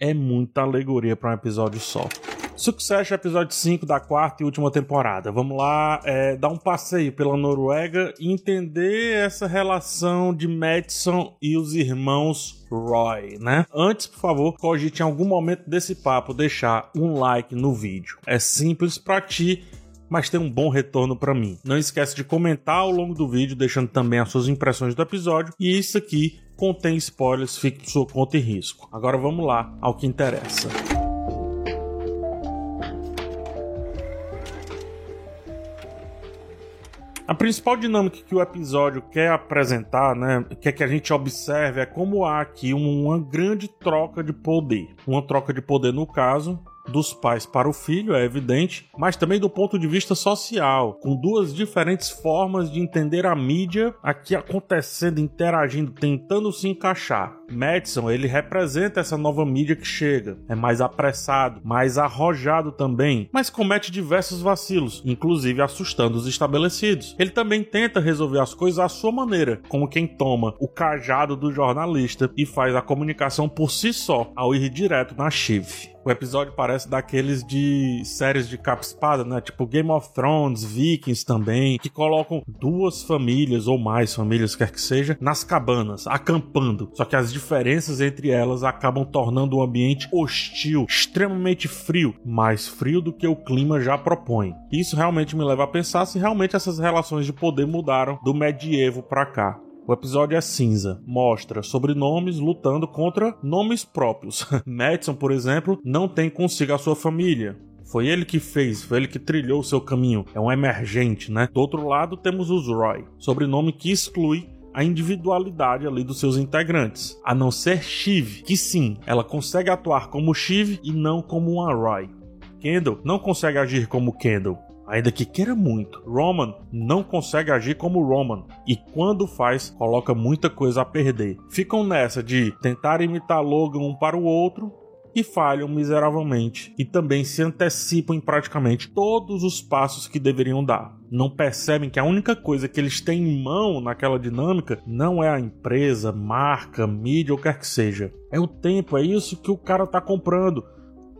É muita alegoria para um episódio só. Succession, episódio 5 da quarta e última temporada. Vamos lá, é, dar um passeio pela Noruega e entender essa relação de Madison e os irmãos Roy, né? Antes, por favor, cogite em algum momento desse papo deixar um like no vídeo. É simples para ti mas tem um bom retorno para mim. Não esquece de comentar ao longo do vídeo, deixando também as suas impressões do episódio. E isso aqui contém spoilers, fique por sua conta e risco. Agora vamos lá ao que interessa. A principal dinâmica que o episódio quer apresentar, né, quer que a gente observe é como há aqui uma grande troca de poder. Uma troca de poder, no caso, dos pais para o filho, é evidente, mas também do ponto de vista social, com duas diferentes formas de entender a mídia aqui acontecendo, interagindo, tentando se encaixar. Madison, ele representa essa nova mídia que chega. É mais apressado, mais arrojado também, mas comete diversos vacilos, inclusive assustando os estabelecidos. Ele também tenta resolver as coisas à sua maneira, como quem toma o cajado do jornalista e faz a comunicação por si só, ao ir direto na chifre. O episódio parece daqueles de séries de capa-espada, né? Tipo Game of Thrones, Vikings também, que colocam duas famílias ou mais famílias, quer que seja, nas cabanas, acampando. Só que as diferenças entre elas acabam tornando o ambiente hostil, extremamente frio, mais frio do que o clima já propõe. Isso realmente me leva a pensar se realmente essas relações de poder mudaram do medievo para cá. O episódio é cinza, mostra sobrenomes lutando contra nomes próprios. Madison, por exemplo, não tem consigo a sua família. Foi ele que fez, foi ele que trilhou o seu caminho. É um emergente, né? Do outro lado temos os Roy, sobrenome que exclui a individualidade ali dos seus integrantes, a não ser Shiv, que sim, ela consegue atuar como Shiv e não como uma Roy. Kendall não consegue agir como Kendall, ainda que queira muito. Roman não consegue agir como Roman e quando faz, coloca muita coisa a perder. Ficam nessa de tentar imitar Logan um para o outro e falham miseravelmente e também se antecipam em praticamente todos os passos que deveriam dar. Não percebem que a única coisa que eles têm em mão naquela dinâmica não é a empresa, marca, mídia ou quer que seja. É o tempo, é isso que o cara tá comprando.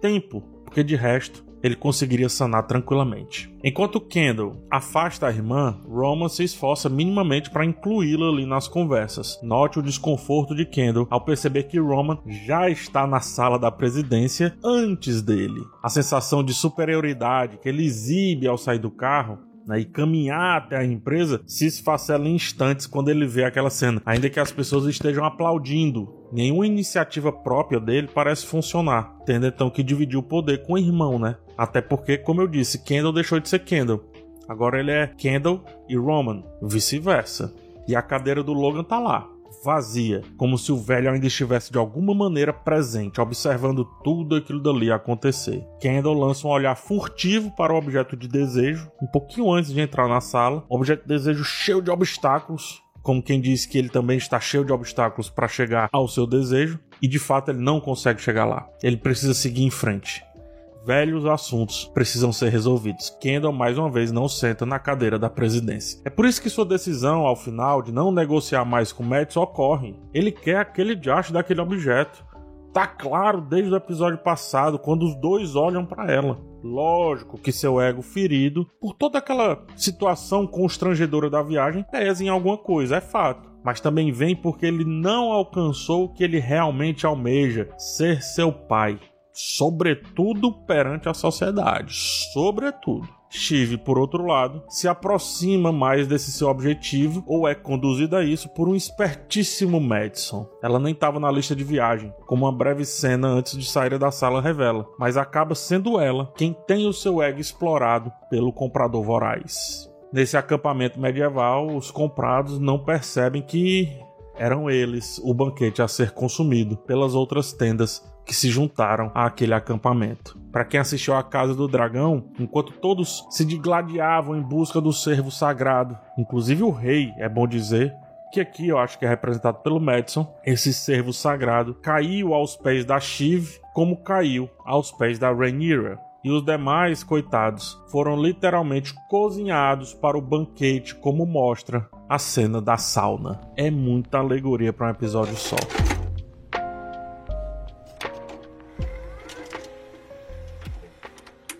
Tempo, porque de resto ele conseguiria sanar tranquilamente. Enquanto Kendall afasta a irmã, Roman se esforça minimamente para incluí-la ali nas conversas. Note o desconforto de Kendall ao perceber que Roman já está na sala da presidência antes dele. A sensação de superioridade que ele exibe ao sair do carro né, e caminhar até a empresa se esfacela em instantes quando ele vê aquela cena, ainda que as pessoas estejam aplaudindo. Nenhuma iniciativa própria dele parece funcionar, tendo então que dividir o poder com o irmão, né? Até porque, como eu disse, Kendall deixou de ser Kendall. Agora ele é Kendall e Roman, vice-versa. E a cadeira do Logan tá lá, vazia, como se o velho ainda estivesse de alguma maneira presente, observando tudo aquilo dali acontecer. Kendall lança um olhar furtivo para o objeto de desejo, um pouquinho antes de entrar na sala. Objeto de desejo cheio de obstáculos, como quem diz que ele também está cheio de obstáculos para chegar ao seu desejo, e de fato ele não consegue chegar lá. Ele precisa seguir em frente velhos assuntos precisam ser resolvidos. Kendall, mais uma vez, não senta na cadeira da presidência. É por isso que sua decisão, ao final, de não negociar mais com Mads ocorre. Ele quer aquele diacho daquele objeto. Tá claro desde o episódio passado, quando os dois olham para ela. Lógico que seu ego ferido, por toda aquela situação constrangedora da viagem, pesa em alguma coisa, é fato. Mas também vem porque ele não alcançou o que ele realmente almeja: ser seu pai sobretudo perante a sociedade, sobretudo. Steve, por outro lado, se aproxima mais desse seu objetivo ou é conduzida a isso por um espertíssimo Madison. Ela nem estava na lista de viagem, como uma breve cena antes de sair da sala revela, mas acaba sendo ela quem tem o seu ego explorado pelo comprador voraz. Nesse acampamento medieval, os comprados não percebem que eram eles o banquete a ser consumido pelas outras tendas que se juntaram àquele acampamento. Para quem assistiu à Casa do Dragão, enquanto todos se digladiavam em busca do servo sagrado, inclusive o rei, é bom dizer, que aqui eu acho que é representado pelo Madison, esse servo sagrado caiu aos pés da Shiv como caiu aos pés da Rhaenyra. E os demais, coitados, foram literalmente cozinhados para o banquete, como mostra a cena da sauna. É muita alegoria para um episódio só.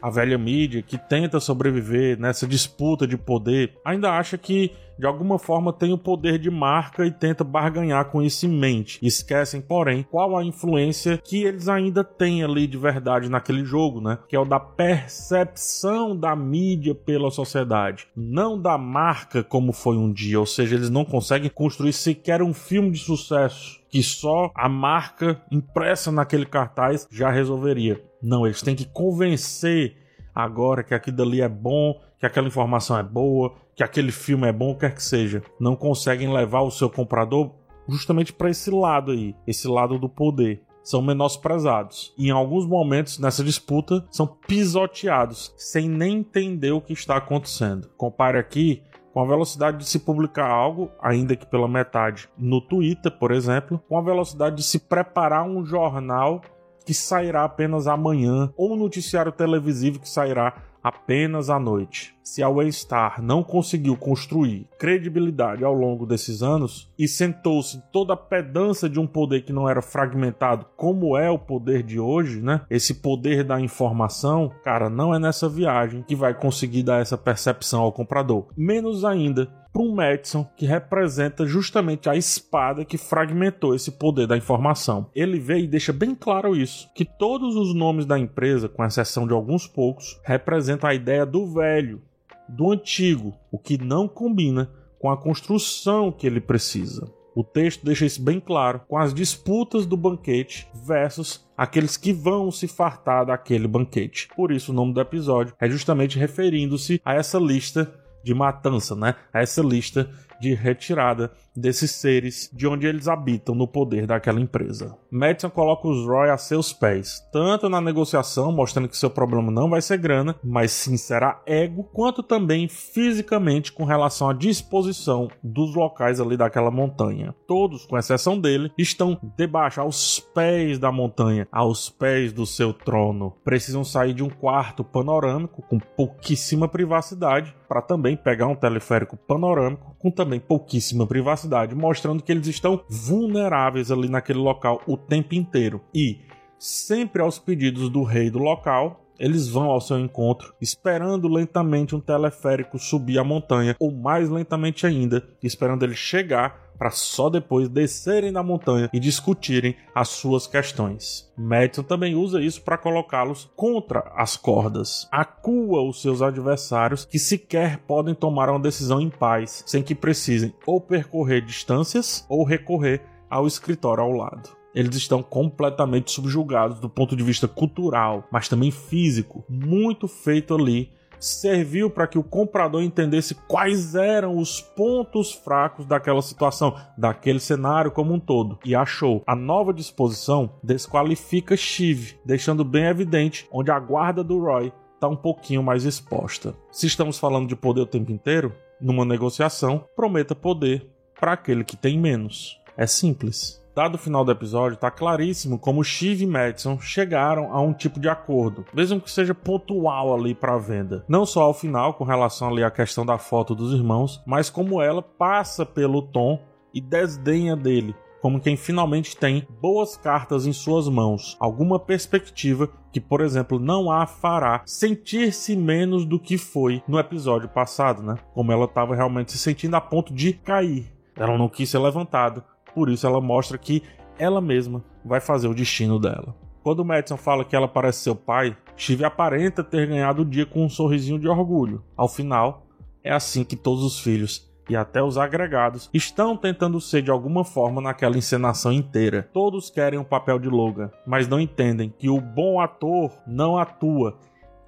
A velha mídia que tenta sobreviver nessa disputa de poder ainda acha que de alguma forma tem o poder de marca e tenta barganhar com isso em mente. Esquecem, porém, qual a influência que eles ainda têm ali de verdade naquele jogo, né? Que é o da percepção da mídia pela sociedade, não da marca como foi um dia. Ou seja, eles não conseguem construir sequer um filme de sucesso que só a marca impressa naquele cartaz já resolveria. Não, eles têm que convencer agora que aquilo dali é bom, que aquela informação é boa, que aquele filme é bom, quer que seja. Não conseguem levar o seu comprador justamente para esse lado aí, esse lado do poder. São menosprezados. E em alguns momentos nessa disputa são pisoteados, sem nem entender o que está acontecendo. Compare aqui com a velocidade de se publicar algo, ainda que pela metade, no Twitter, por exemplo, com a velocidade de se preparar um jornal que sairá apenas amanhã, ou um noticiário televisivo que sairá apenas à noite. Se a Waystar não conseguiu construir credibilidade ao longo desses anos e sentou-se toda a pedança de um poder que não era fragmentado, como é o poder de hoje, né? Esse poder da informação, cara, não é nessa viagem que vai conseguir dar essa percepção ao comprador. Menos ainda para um Madison que representa justamente a espada que fragmentou esse poder da informação. Ele vê e deixa bem claro isso, que todos os nomes da empresa, com exceção de alguns poucos, representam a ideia do velho, do antigo, o que não combina com a construção que ele precisa. O texto deixa isso bem claro com as disputas do banquete versus aqueles que vão se fartar daquele banquete. Por isso, o nome do episódio é justamente referindo-se a essa lista de matança, né? Essa lista de retirada desses seres de onde eles habitam no poder daquela empresa. Madison coloca os Roy a seus pés, tanto na negociação, mostrando que seu problema não vai ser grana, mas sim será ego, quanto também fisicamente com relação à disposição dos locais ali daquela montanha. Todos, com exceção dele, estão debaixo, aos pés da montanha, aos pés do seu trono. Precisam sair de um quarto panorâmico com pouquíssima privacidade para também pegar um teleférico panorâmico com também pouquíssima privacidade, mostrando que eles estão vulneráveis ali naquele local o tempo inteiro. E sempre aos pedidos do rei do local, eles vão ao seu encontro, esperando lentamente um teleférico subir a montanha, ou mais lentamente ainda, esperando ele chegar para só depois descerem da montanha e discutirem as suas questões. Madison também usa isso para colocá-los contra as cordas. Acua os seus adversários que sequer podem tomar uma decisão em paz, sem que precisem ou percorrer distâncias ou recorrer ao escritório ao lado. Eles estão completamente subjugados do ponto de vista cultural, mas também físico, muito feito ali serviu para que o comprador entendesse quais eram os pontos fracos daquela situação, daquele cenário como um todo. E achou. A nova disposição desqualifica Shiv, deixando bem evidente onde a guarda do Roy está um pouquinho mais exposta. Se estamos falando de poder o tempo inteiro, numa negociação, prometa poder para aquele que tem menos. É simples. Dado o final do episódio, tá claríssimo como Shiv e Madison chegaram a um tipo de acordo, mesmo que seja pontual ali para venda. Não só ao final, com relação ali à questão da foto dos irmãos, mas como ela passa pelo Tom e desdenha dele, como quem finalmente tem boas cartas em suas mãos, alguma perspectiva que, por exemplo, não a fará sentir-se menos do que foi no episódio passado, né? Como ela estava realmente se sentindo a ponto de cair. Ela não quis ser levantada, por isso ela mostra que ela mesma vai fazer o destino dela. Quando Madison fala que ela parece seu pai, Steve aparenta ter ganhado o dia com um sorrisinho de orgulho. Ao final, é assim que todos os filhos e até os agregados estão tentando ser de alguma forma naquela encenação inteira. Todos querem o um papel de Logan, mas não entendem que o bom ator não atua,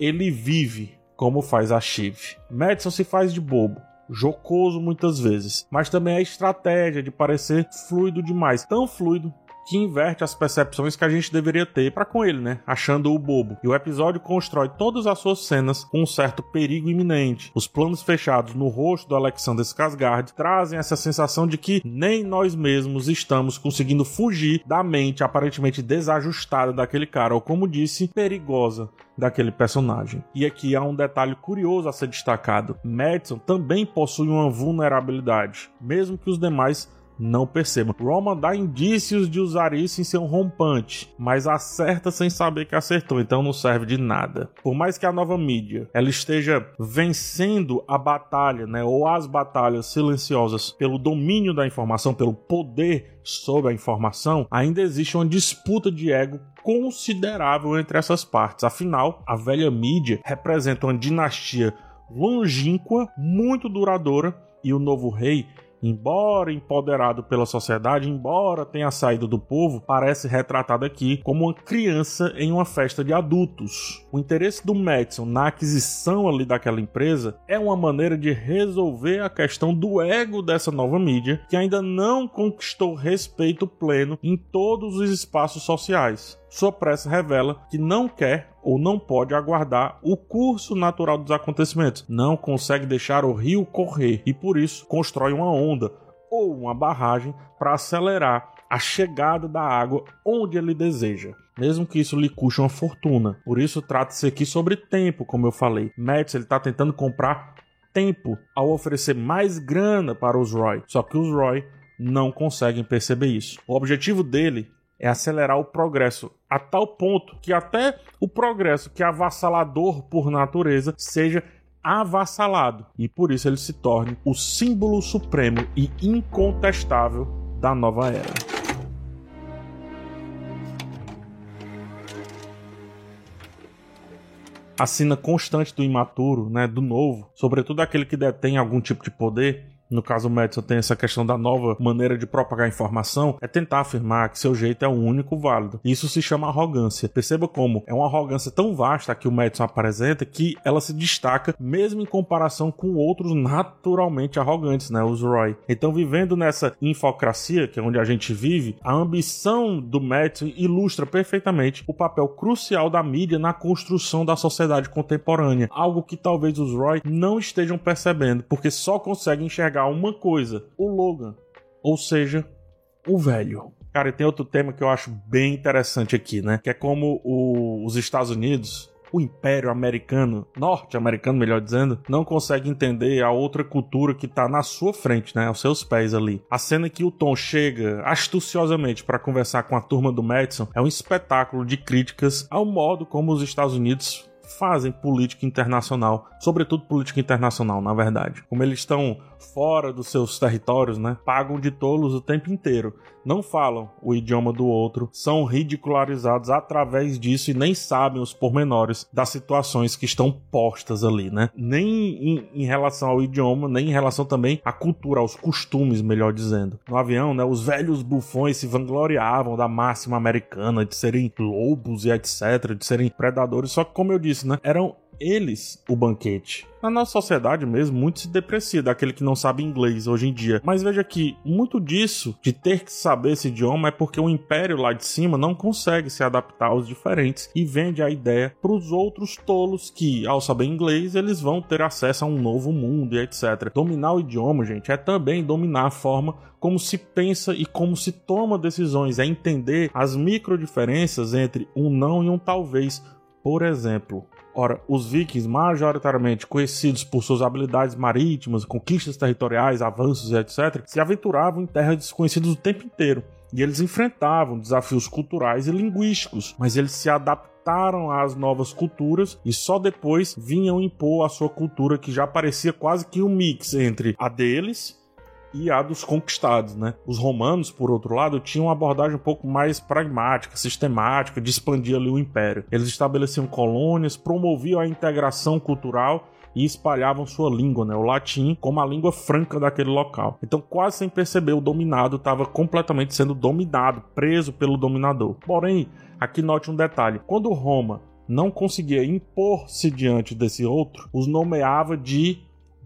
ele vive como faz a Shiv. Madison se faz de bobo, jocoso muitas vezes, mas também a estratégia de parecer fluido demais, tão fluido que inverte as percepções que a gente deveria ter para com ele, né? Achando-o bobo. E o episódio constrói todas as suas cenas com um certo perigo iminente. Os planos fechados no rosto do Alexander Skarsgård trazem essa sensação de que nem nós mesmos estamos conseguindo fugir da mente aparentemente desajustada daquele cara, ou como disse, perigosa daquele personagem. E aqui há um detalhe curioso a ser destacado: Madison também possui uma vulnerabilidade, mesmo que os demais não percebam. Roman dá indícios de usar isso em seu rompante, mas acerta sem saber que acertou, então não serve de nada. Por mais que a nova mídia ela esteja vencendo a batalha, né, ou as batalhas silenciosas pelo domínio da informação, pelo poder sobre a informação, ainda existe uma disputa de ego considerável entre essas partes. Afinal, a velha mídia representa uma dinastia longínqua, muito duradoura, e o novo rei embora empoderado pela sociedade, embora tenha saído do povo, parece retratado aqui como uma criança em uma festa de adultos. O interesse do Madison na aquisição ali daquela empresa é uma maneira de resolver a questão do ego dessa nova mídia, que ainda não conquistou respeito pleno em todos os espaços sociais. Sua pressa revela que não quer ou não pode aguardar o curso natural dos acontecimentos, não consegue deixar o rio correr e por isso constrói uma onda ou uma barragem para acelerar a chegada da água onde ele deseja, mesmo que isso lhe custe uma fortuna. Por isso trata-se aqui sobre tempo, como eu falei. Matt ele está tentando comprar tempo ao oferecer mais grana para os Roy, só que os Roy não conseguem perceber isso. O objetivo dele é acelerar o progresso a tal ponto que até o progresso que é avassalador por natureza seja avassalado e por isso ele se torne o símbolo supremo e incontestável da nova era. A sina constante do imaturo, né, do novo, sobretudo aquele que detém algum tipo de poder, no caso o Madison tem essa questão da nova maneira de propagar informação, é tentar afirmar que seu jeito é o único válido. Isso se chama arrogância. Perceba como é uma arrogância tão vasta que o Madison apresenta que ela se destaca mesmo em comparação com outros naturalmente arrogantes, né, os Roy. Então, vivendo nessa infocracia, que é onde a gente vive, a ambição do Madison ilustra perfeitamente o papel crucial da mídia na construção da sociedade contemporânea, algo que talvez os Roy não estejam percebendo, porque só conseguem enxergar uma coisa: o Logan. Ou seja, o velho. Cara, e tem outro tema que eu acho bem interessante aqui, né? Que é como o, os Estados Unidos, o Império Americano, norte-americano, melhor dizendo, não consegue entender a outra cultura que tá na sua frente, né? Aos seus pés ali. A cena que o Tom chega astuciosamente para conversar com a turma do Madison é um espetáculo de críticas ao modo como os Estados Unidos fazem política internacional, sobretudo política internacional, na verdade. Como eles estão fora dos seus territórios, né? Pagam de tolos o tempo inteiro. Não falam o idioma do outro, são ridicularizados através disso e nem sabem os pormenores das situações que estão postas ali, né? Nem em, em relação ao idioma, nem em relação também à cultura, aos costumes, melhor dizendo. No avião, né? Os velhos bufões se vangloriavam da máxima americana de serem lobos e etc, de serem predadores. Só que, como eu disse, né? Eram eles o banquete. Na nossa sociedade mesmo, muito se deprecia daquele que não sabe inglês hoje em dia. Mas veja que muito disso, de ter que saber esse idioma, é porque o império lá de cima não consegue se adaptar aos diferentes e vende a ideia para os outros tolos que, ao saber inglês, eles vão ter acesso a um novo mundo e etc. Dominar o idioma, gente, é também dominar a forma como se pensa e como se toma decisões, é entender as micro diferenças entre um não e um talvez. Por exemplo, Ora, os vikings, majoritariamente conhecidos por suas habilidades marítimas, conquistas territoriais, avanços etc., se aventuravam em terras desconhecidas o tempo inteiro. E eles enfrentavam desafios culturais e linguísticos, mas eles se adaptaram às novas culturas e só depois vinham impor a sua cultura que já parecia quase que um mix entre a deles e a dos conquistados, né? Os romanos, por outro lado, tinham uma abordagem um pouco mais pragmática, sistemática, de expandir ali o império. Eles estabeleciam colônias, promoviam a integração cultural e espalhavam sua língua, né, o latim, como a língua franca daquele local. Então, quase sem perceber, o dominado estava completamente sendo dominado, preso pelo dominador. Porém, aqui note um detalhe: quando Roma não conseguia impor-se diante desse outro, os nomeava de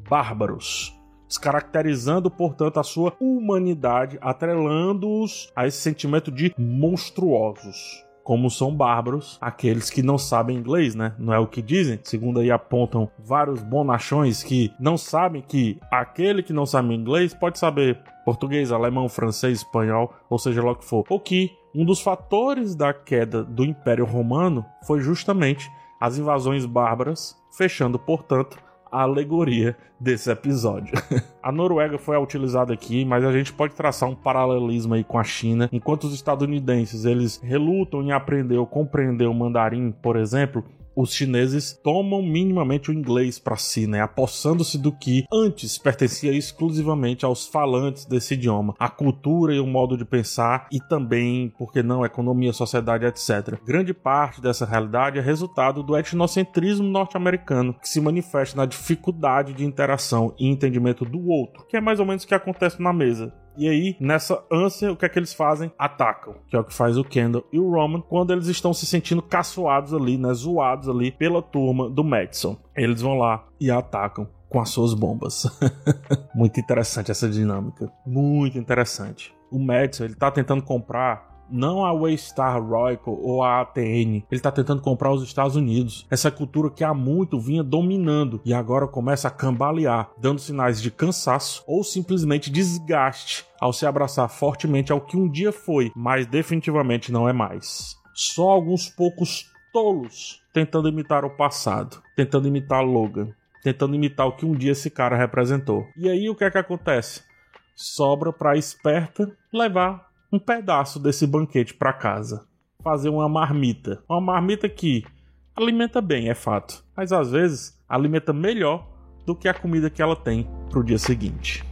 bárbaros descaracterizando, portanto, a sua humanidade, atrelando-os a esse sentimento de monstruosos como são bárbaros aqueles que não sabem inglês, né? Não é o que dizem. Segundo aí apontam vários bonachões que não sabem que aquele que não sabe inglês pode saber português, alemão, francês, espanhol, ou seja lá o que for. Ou que um dos fatores da queda do Império Romano foi justamente as invasões bárbaras, fechando, portanto, a alegoria desse episódio. a Noruega foi utilizada aqui, mas a gente pode traçar um paralelismo aí com a China. Enquanto os estadunidenses eles relutam em aprender ou compreender o mandarim, por exemplo, os chineses tomam minimamente o inglês para si, né? Apossando-se do que antes pertencia exclusivamente aos falantes desse idioma, a cultura e o modo de pensar e também, porque não, economia, sociedade, etc. Grande parte dessa realidade é resultado do etnocentrismo norte-americano, que se manifesta na dificuldade de interação e entendimento do outro, que é mais ou menos o que acontece na mesa. E aí, nessa ânsia, o que é que eles fazem? Atacam, que é o que faz o Kendall e o Roman quando eles estão se sentindo caçoados ali, né, zoados ali pela turma do Madison. Eles vão lá e atacam com as suas bombas. Muito interessante essa dinâmica, muito interessante. O Madison, ele tá tentando comprar não a Waystar Royal ou a ATN. Ele está tentando comprar os Estados Unidos. Essa cultura que há muito vinha dominando e agora começa a cambalear, dando sinais de cansaço ou simplesmente desgaste ao se abraçar fortemente ao que um dia foi, mas definitivamente não é mais. Só alguns poucos tolos tentando imitar o passado, tentando imitar Logan, tentando imitar o que um dia esse cara representou. E aí o que é que acontece? Sobra para esperta levar um pedaço desse banquete para casa. Fazer uma marmita. Uma marmita que alimenta bem, é fato, mas às vezes alimenta melhor do que a comida que ela tem pro dia seguinte.